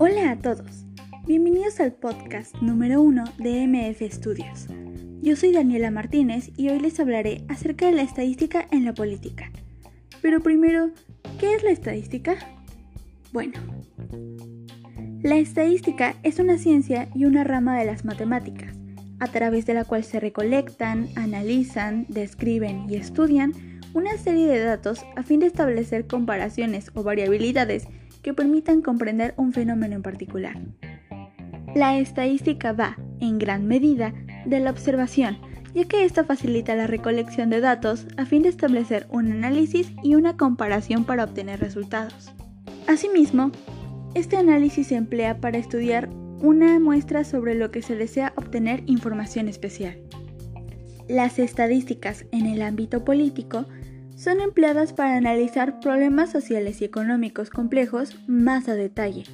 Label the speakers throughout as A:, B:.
A: Hola a todos, bienvenidos al podcast número 1 de MF Studios. Yo soy Daniela Martínez y hoy les hablaré acerca de la estadística en la política. Pero primero, ¿qué es la estadística? Bueno, la estadística es una ciencia y una rama de las matemáticas, a través de la cual se recolectan, analizan, describen y estudian una serie de datos a fin de establecer comparaciones o variabilidades que permitan comprender un fenómeno en particular. La estadística va, en gran medida, de la observación, ya que esta facilita la recolección de datos a fin de establecer un análisis y una comparación para obtener resultados. Asimismo, este análisis se emplea para estudiar una muestra sobre lo que se desea obtener información especial. Las estadísticas en el ámbito político son empleadas para analizar problemas sociales y económicos complejos más a detalle.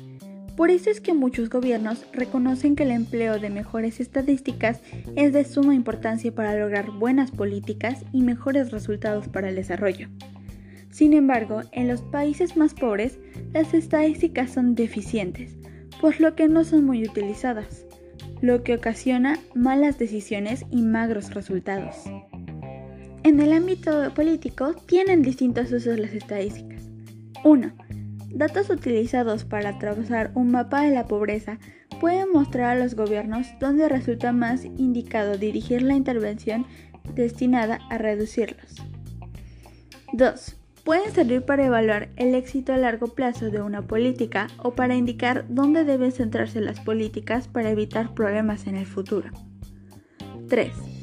A: Por eso es que muchos gobiernos reconocen que el empleo de mejores estadísticas es de suma importancia para lograr buenas políticas y mejores resultados para el desarrollo. Sin embargo, en los países más pobres, las estadísticas son deficientes, por lo que no son muy utilizadas, lo que ocasiona malas decisiones y magros resultados. En el ámbito político tienen distintos usos las estadísticas. 1. Datos utilizados para trazar un mapa de la pobreza pueden mostrar a los gobiernos dónde resulta más indicado dirigir la intervención destinada a reducirlos. 2 pueden servir para evaluar el éxito a largo plazo de una política o para indicar dónde deben centrarse las políticas para evitar problemas en el futuro. 3.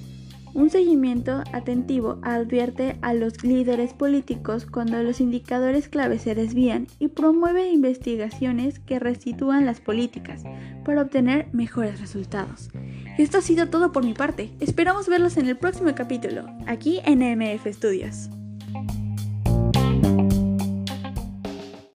A: Un seguimiento atentivo advierte a los líderes políticos cuando los indicadores clave se desvían y promueve investigaciones que restitúan las políticas para obtener mejores resultados. Esto ha sido todo por mi parte. Esperamos verlos en el próximo capítulo, aquí en MF Studios.